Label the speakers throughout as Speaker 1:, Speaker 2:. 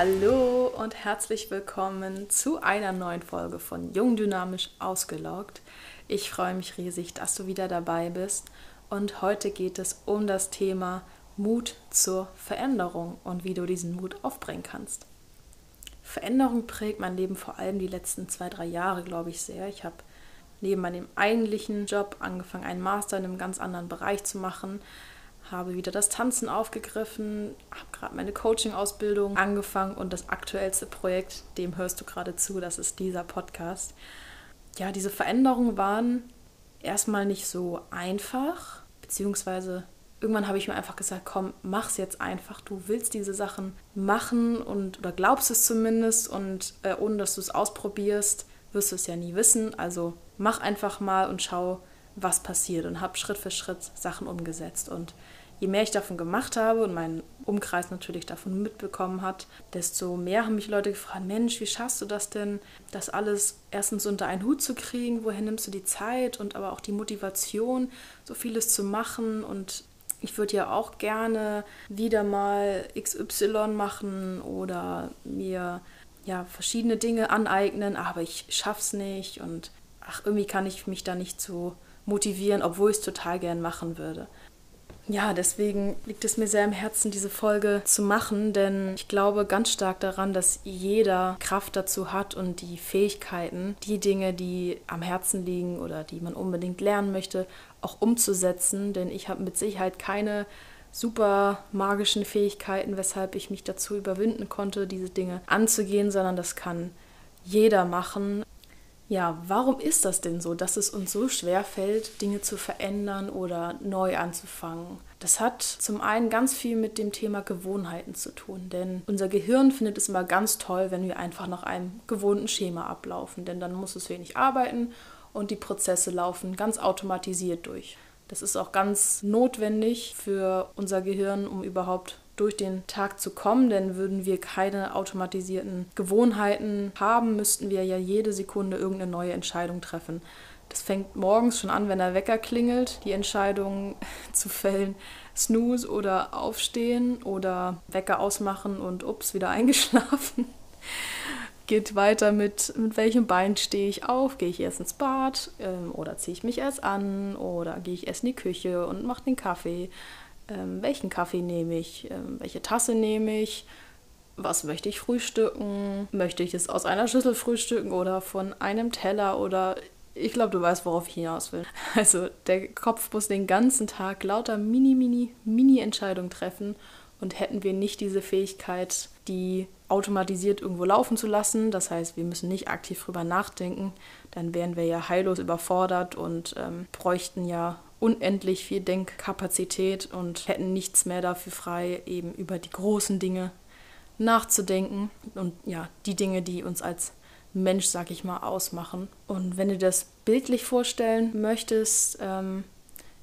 Speaker 1: Hallo und herzlich willkommen zu einer neuen Folge von Jung Dynamisch Ausgeloggt. Ich freue mich riesig, dass du wieder dabei bist und heute geht es um das Thema Mut zur Veränderung und wie du diesen Mut aufbringen kannst. Veränderung prägt mein Leben vor allem die letzten zwei, drei Jahre, glaube ich, sehr. Ich habe neben meinem eigentlichen Job angefangen, einen Master in einem ganz anderen Bereich zu machen, habe wieder das Tanzen aufgegriffen, habe gerade meine Coaching-Ausbildung angefangen und das aktuellste Projekt, dem hörst du gerade zu, das ist dieser Podcast. Ja, diese Veränderungen waren erstmal nicht so einfach, beziehungsweise irgendwann habe ich mir einfach gesagt, komm, mach's jetzt einfach. Du willst diese Sachen machen und oder glaubst es zumindest und äh, ohne dass du es ausprobierst, wirst du es ja nie wissen. Also mach einfach mal und schau, was passiert und habe Schritt für Schritt Sachen umgesetzt. Und je mehr ich davon gemacht habe und mein Umkreis natürlich davon mitbekommen hat, desto mehr haben mich Leute gefragt, Mensch, wie schaffst du das denn, das alles erstens unter einen Hut zu kriegen? Woher nimmst du die Zeit und aber auch die Motivation, so vieles zu machen? Und ich würde ja auch gerne wieder mal XY machen oder mir ja verschiedene Dinge aneignen, aber ich schaff's nicht und ach, irgendwie kann ich mich da nicht so motivieren, obwohl ich es total gern machen würde. Ja, deswegen liegt es mir sehr am Herzen, diese Folge zu machen, denn ich glaube ganz stark daran, dass jeder Kraft dazu hat und die Fähigkeiten, die Dinge, die am Herzen liegen oder die man unbedingt lernen möchte, auch umzusetzen. Denn ich habe mit Sicherheit keine super magischen Fähigkeiten, weshalb ich mich dazu überwinden konnte, diese Dinge anzugehen, sondern das kann jeder machen. Ja, warum ist das denn so, dass es uns so schwer fällt, Dinge zu verändern oder neu anzufangen? Das hat zum einen ganz viel mit dem Thema Gewohnheiten zu tun, denn unser Gehirn findet es immer ganz toll, wenn wir einfach nach einem gewohnten Schema ablaufen, denn dann muss es wenig arbeiten und die Prozesse laufen ganz automatisiert durch. Das ist auch ganz notwendig für unser Gehirn, um überhaupt durch den Tag zu kommen, denn würden wir keine automatisierten Gewohnheiten haben, müssten wir ja jede Sekunde irgendeine neue Entscheidung treffen. Das fängt morgens schon an, wenn der Wecker klingelt, die Entscheidung zu fällen, Snooze oder aufstehen oder Wecker ausmachen und ups, wieder eingeschlafen. Geht weiter mit, mit welchem Bein stehe ich auf? Gehe ich erst ins Bad ähm, oder ziehe ich mich erst an oder gehe ich erst in die Küche und mache den Kaffee? Ähm, welchen Kaffee nehme ich, ähm, welche Tasse nehme ich, was möchte ich frühstücken, möchte ich es aus einer Schüssel frühstücken oder von einem Teller? Oder ich glaube, du weißt, worauf ich hinaus will. Also der Kopf muss den ganzen Tag lauter mini, mini, mini Entscheidungen treffen. Und hätten wir nicht diese Fähigkeit, die automatisiert irgendwo laufen zu lassen, das heißt, wir müssen nicht aktiv drüber nachdenken, dann wären wir ja heillos überfordert und ähm, bräuchten ja unendlich viel Denkkapazität und hätten nichts mehr dafür frei, eben über die großen Dinge nachzudenken und ja, die Dinge, die uns als Mensch, sag ich mal, ausmachen. Und wenn du das bildlich vorstellen möchtest, ähm,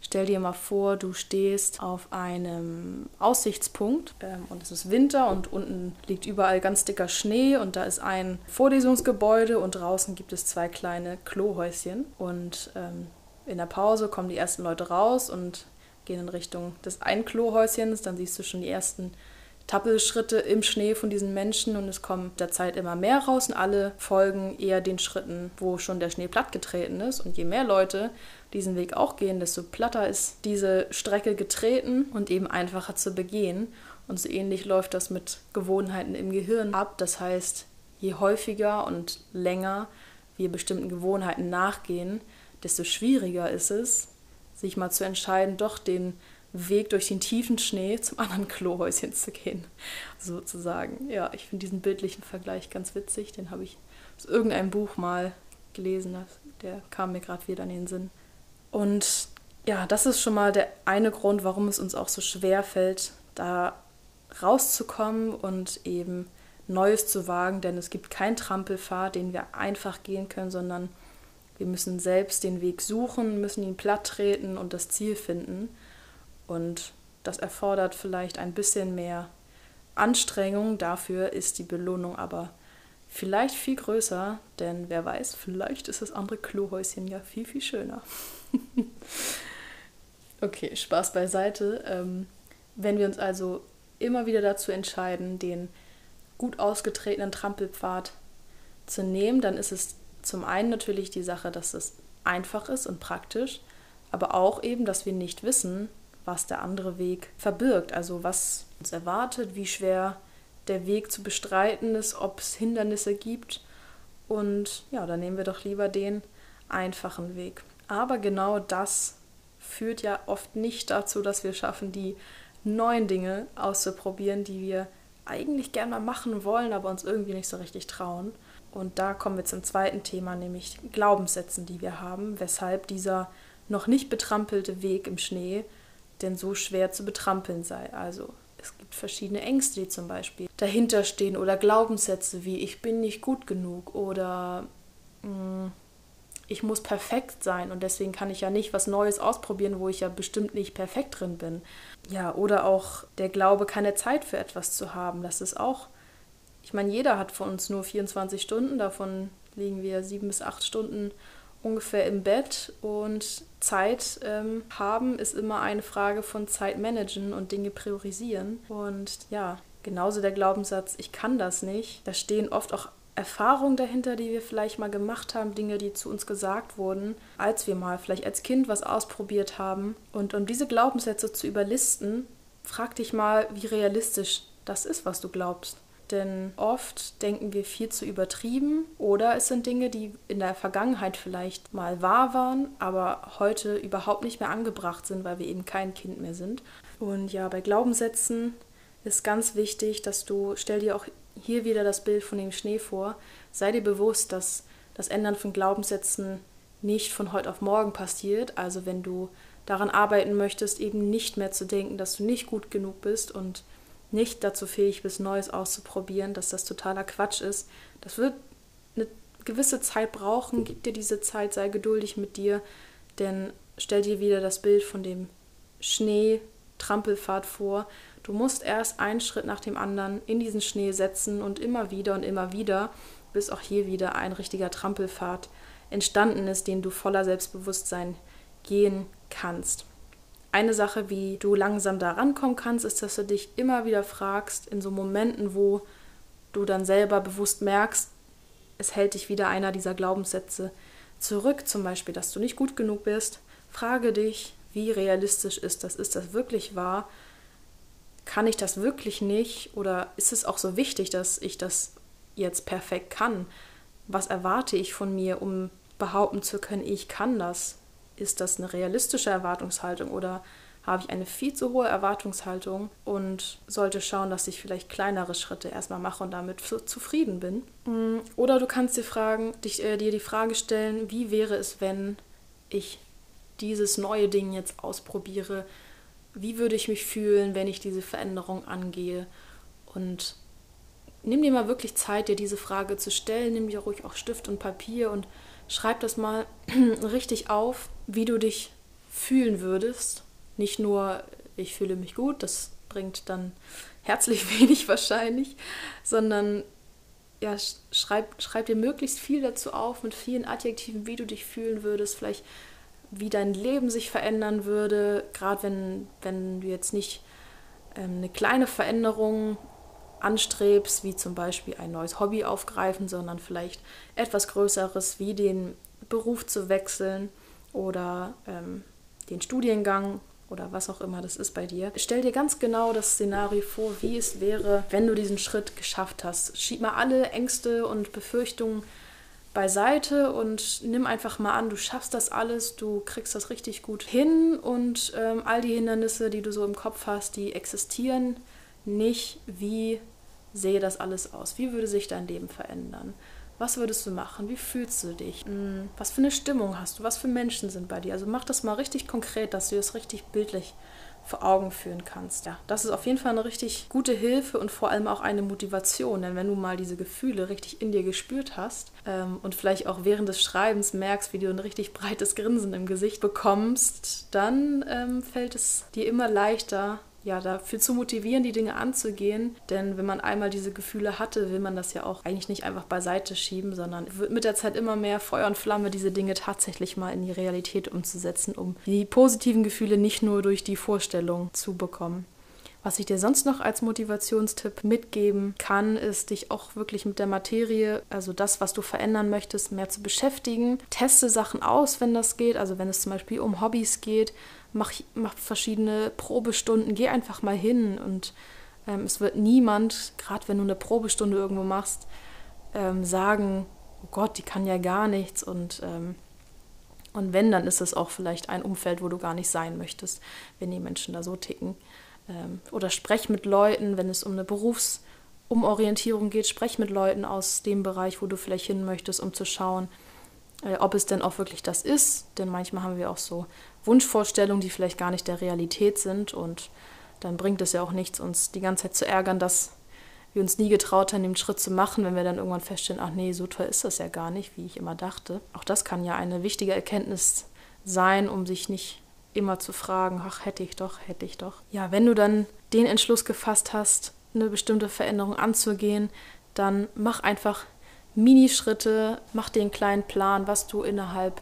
Speaker 1: stell dir mal vor, du stehst auf einem Aussichtspunkt ähm, und es ist Winter und unten liegt überall ganz dicker Schnee und da ist ein Vorlesungsgebäude und draußen gibt es zwei kleine Klohäuschen und ähm, in der Pause kommen die ersten Leute raus und gehen in Richtung des einen Klohäuschens. Dann siehst du schon die ersten Tappelschritte im Schnee von diesen Menschen und es kommen mit der Zeit immer mehr raus und alle folgen eher den Schritten, wo schon der Schnee plattgetreten ist. Und je mehr Leute diesen Weg auch gehen, desto platter ist diese Strecke getreten und eben einfacher zu begehen. Und so ähnlich läuft das mit Gewohnheiten im Gehirn ab. Das heißt, je häufiger und länger wir bestimmten Gewohnheiten nachgehen, desto schwieriger ist es, sich mal zu entscheiden, doch den Weg durch den tiefen Schnee zum anderen Klohäuschen zu gehen, sozusagen. Ja, ich finde diesen bildlichen Vergleich ganz witzig. Den habe ich aus irgendeinem Buch mal gelesen. Der kam mir gerade wieder in den Sinn. Und ja, das ist schon mal der eine Grund, warum es uns auch so schwer fällt, da rauszukommen und eben Neues zu wagen, denn es gibt keinen Trampelpfad, den wir einfach gehen können, sondern wir müssen selbst den Weg suchen, müssen ihn platt treten und das Ziel finden. Und das erfordert vielleicht ein bisschen mehr Anstrengung. Dafür ist die Belohnung aber vielleicht viel größer, denn wer weiß, vielleicht ist das andere Klohäuschen ja viel, viel schöner. okay, Spaß beiseite. Ähm, wenn wir uns also immer wieder dazu entscheiden, den gut ausgetretenen Trampelpfad zu nehmen, dann ist es zum einen natürlich die Sache, dass es einfach ist und praktisch, aber auch eben, dass wir nicht wissen, was der andere Weg verbirgt, also was uns erwartet, wie schwer der Weg zu bestreiten ist, ob es Hindernisse gibt. Und ja, dann nehmen wir doch lieber den einfachen Weg. Aber genau das führt ja oft nicht dazu, dass wir schaffen, die neuen Dinge auszuprobieren, die wir eigentlich gerne mal machen wollen, aber uns irgendwie nicht so richtig trauen. Und da kommen wir zum zweiten Thema, nämlich Glaubenssätzen, die wir haben, weshalb dieser noch nicht betrampelte Weg im Schnee denn so schwer zu betrampeln sei. Also es gibt verschiedene Ängste, die zum Beispiel dahinter stehen oder Glaubenssätze wie ich bin nicht gut genug oder mh, mm, ich muss perfekt sein und deswegen kann ich ja nicht was Neues ausprobieren, wo ich ja bestimmt nicht perfekt drin bin. Ja, oder auch der Glaube, keine Zeit für etwas zu haben. Das ist auch, ich meine, jeder hat von uns nur 24 Stunden, davon liegen wir sieben bis acht Stunden ungefähr im Bett und Zeit ähm, haben ist immer eine Frage von Zeit managen und Dinge priorisieren. Und ja, genauso der Glaubenssatz, ich kann das nicht. Da stehen oft auch Erfahrungen dahinter, die wir vielleicht mal gemacht haben, Dinge, die zu uns gesagt wurden, als wir mal vielleicht als Kind was ausprobiert haben. Und um diese Glaubenssätze zu überlisten, frag dich mal, wie realistisch das ist, was du glaubst. Denn oft denken wir viel zu übertrieben oder es sind Dinge, die in der Vergangenheit vielleicht mal wahr waren, aber heute überhaupt nicht mehr angebracht sind, weil wir eben kein Kind mehr sind. Und ja, bei Glaubenssätzen ist ganz wichtig, dass du, stell dir auch hier wieder das Bild von dem Schnee vor, sei dir bewusst, dass das Ändern von Glaubenssätzen nicht von heute auf morgen passiert. Also wenn du daran arbeiten möchtest, eben nicht mehr zu denken, dass du nicht gut genug bist und nicht dazu fähig bist, Neues auszuprobieren, dass das totaler Quatsch ist. Das wird eine gewisse Zeit brauchen. Gib dir diese Zeit, sei geduldig mit dir, denn stell dir wieder das Bild von dem Schnee-Trampelpfad vor. Du musst erst einen Schritt nach dem anderen in diesen Schnee setzen und immer wieder und immer wieder, bis auch hier wieder ein richtiger Trampelpfad entstanden ist, den du voller Selbstbewusstsein gehen kannst. Eine Sache, wie du langsam da rankommen kannst, ist, dass du dich immer wieder fragst, in so Momenten, wo du dann selber bewusst merkst, es hält dich wieder einer dieser Glaubenssätze zurück, zum Beispiel, dass du nicht gut genug bist. Frage dich, wie realistisch ist das? Ist das wirklich wahr? Kann ich das wirklich nicht? Oder ist es auch so wichtig, dass ich das jetzt perfekt kann? Was erwarte ich von mir, um behaupten zu können, ich kann das? Ist das eine realistische Erwartungshaltung oder habe ich eine viel zu hohe Erwartungshaltung und sollte schauen, dass ich vielleicht kleinere Schritte erstmal mache und damit zufrieden bin. Mm, oder du kannst dir, fragen, dich, äh, dir die Frage stellen, wie wäre es, wenn ich dieses neue Ding jetzt ausprobiere? Wie würde ich mich fühlen, wenn ich diese Veränderung angehe? Und nimm dir mal wirklich Zeit, dir diese Frage zu stellen. Nimm dir ruhig auch Stift und Papier und schreib das mal richtig auf wie du dich fühlen würdest. Nicht nur, ich fühle mich gut, das bringt dann herzlich wenig wahrscheinlich, sondern ja, schreib, schreib dir möglichst viel dazu auf mit vielen Adjektiven, wie du dich fühlen würdest, vielleicht wie dein Leben sich verändern würde, gerade wenn, wenn du jetzt nicht ähm, eine kleine Veränderung anstrebst, wie zum Beispiel ein neues Hobby aufgreifen, sondern vielleicht etwas Größeres, wie den Beruf zu wechseln oder ähm, den Studiengang oder was auch immer das ist bei dir. Stell dir ganz genau das Szenario vor, wie es wäre, wenn du diesen Schritt geschafft hast. Schieb mal alle Ängste und Befürchtungen beiseite und nimm einfach mal an, du schaffst das alles, du kriegst das richtig gut hin und ähm, all die Hindernisse, die du so im Kopf hast, die existieren nicht. Wie sehe das alles aus? Wie würde sich dein Leben verändern? Was würdest du machen? Wie fühlst du dich? Hm, was für eine Stimmung hast du? Was für Menschen sind bei dir? Also mach das mal richtig konkret, dass du das richtig bildlich vor Augen führen kannst. Ja, das ist auf jeden Fall eine richtig gute Hilfe und vor allem auch eine Motivation, denn wenn du mal diese Gefühle richtig in dir gespürt hast ähm, und vielleicht auch während des Schreibens merkst, wie du ein richtig breites Grinsen im Gesicht bekommst, dann ähm, fällt es dir immer leichter, ja, dafür zu motivieren, die Dinge anzugehen. Denn wenn man einmal diese Gefühle hatte, will man das ja auch eigentlich nicht einfach beiseite schieben, sondern wird mit der Zeit immer mehr Feuer und Flamme, diese Dinge tatsächlich mal in die Realität umzusetzen, um die positiven Gefühle nicht nur durch die Vorstellung zu bekommen. Was ich dir sonst noch als Motivationstipp mitgeben kann, ist, dich auch wirklich mit der Materie, also das, was du verändern möchtest, mehr zu beschäftigen. Teste Sachen aus, wenn das geht. Also wenn es zum Beispiel um Hobbys geht, mach, mach verschiedene Probestunden, geh einfach mal hin und ähm, es wird niemand, gerade wenn du eine Probestunde irgendwo machst, ähm, sagen, oh Gott, die kann ja gar nichts und ähm, und wenn, dann ist es auch vielleicht ein Umfeld, wo du gar nicht sein möchtest, wenn die Menschen da so ticken. Ähm, oder sprech mit Leuten, wenn es um eine Berufsumorientierung geht, sprech mit Leuten aus dem Bereich, wo du vielleicht hin möchtest, um zu schauen, äh, ob es denn auch wirklich das ist. Denn manchmal haben wir auch so Wunschvorstellungen, die vielleicht gar nicht der Realität sind. Und dann bringt es ja auch nichts, uns die ganze Zeit zu ärgern, dass wir uns nie getraut haben, den Schritt zu machen, wenn wir dann irgendwann feststellen, ach nee, so toll ist das ja gar nicht, wie ich immer dachte. Auch das kann ja eine wichtige Erkenntnis sein, um sich nicht immer zu fragen, ach hätte ich doch, hätte ich doch. Ja, wenn du dann den Entschluss gefasst hast, eine bestimmte Veränderung anzugehen, dann mach einfach Minischritte, mach einen kleinen Plan, was du innerhalb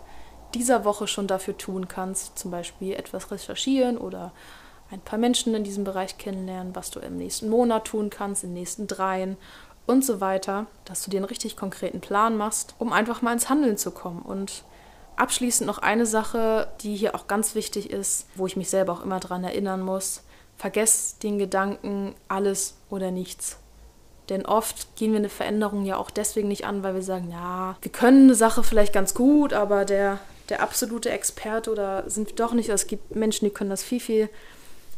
Speaker 1: dieser Woche schon dafür tun kannst. Zum Beispiel etwas recherchieren oder ein paar Menschen in diesem Bereich kennenlernen, was du im nächsten Monat tun kannst, in den nächsten dreien und so weiter, dass du dir einen richtig konkreten Plan machst, um einfach mal ins Handeln zu kommen. Und abschließend noch eine Sache, die hier auch ganz wichtig ist, wo ich mich selber auch immer daran erinnern muss. Vergesst den Gedanken alles oder nichts. Denn oft gehen wir eine Veränderung ja auch deswegen nicht an, weil wir sagen, ja, wir können eine Sache vielleicht ganz gut, aber der, der absolute Experte oder sind wir doch nicht. Es gibt Menschen, die können das viel, viel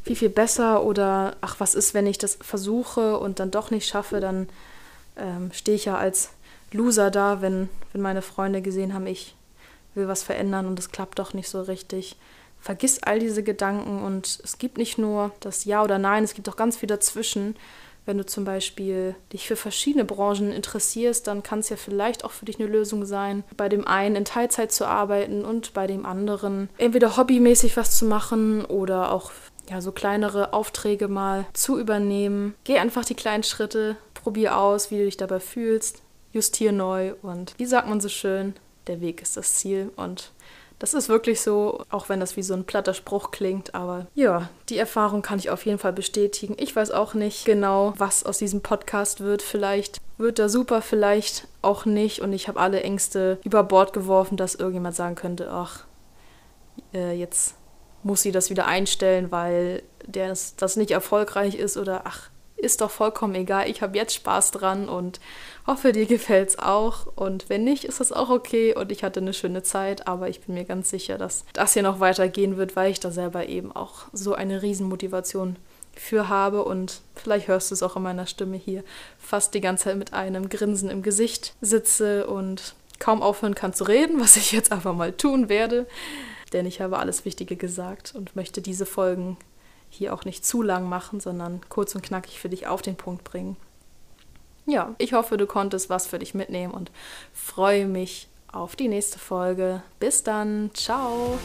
Speaker 1: viel, viel besser oder ach, was ist, wenn ich das versuche und dann doch nicht schaffe, dann ähm, stehe ich ja als Loser da, wenn, wenn meine Freunde gesehen haben, ich will was verändern und es klappt doch nicht so richtig. Vergiss all diese Gedanken und es gibt nicht nur das Ja oder Nein, es gibt auch ganz viel dazwischen. Wenn du zum Beispiel dich für verschiedene Branchen interessierst, dann kann es ja vielleicht auch für dich eine Lösung sein, bei dem einen in Teilzeit zu arbeiten und bei dem anderen entweder hobbymäßig was zu machen oder auch ja, so kleinere Aufträge mal zu übernehmen. Geh einfach die kleinen Schritte, probier aus, wie du dich dabei fühlst, justier neu und wie sagt man so schön, der Weg ist das Ziel und das ist wirklich so, auch wenn das wie so ein platter Spruch klingt, aber ja, die Erfahrung kann ich auf jeden Fall bestätigen. Ich weiß auch nicht genau, was aus diesem Podcast wird. Vielleicht wird er super, vielleicht auch nicht und ich habe alle Ängste über Bord geworfen, dass irgendjemand sagen könnte, ach, äh, jetzt muss sie das wieder einstellen, weil das, das nicht erfolgreich ist oder ach, ist doch vollkommen egal, ich habe jetzt Spaß dran und hoffe, dir gefällt es auch. Und wenn nicht, ist das auch okay. Und ich hatte eine schöne Zeit, aber ich bin mir ganz sicher, dass das hier noch weitergehen wird, weil ich da selber eben auch so eine Riesenmotivation für habe. Und vielleicht hörst du es auch in meiner Stimme hier, fast die ganze Zeit mit einem Grinsen im Gesicht sitze und kaum aufhören kann zu reden, was ich jetzt einfach mal tun werde. Denn ich habe alles Wichtige gesagt und möchte diese Folgen hier auch nicht zu lang machen, sondern kurz und knackig für dich auf den Punkt bringen. Ja, ich hoffe, du konntest was für dich mitnehmen und freue mich auf die nächste Folge. Bis dann, ciao!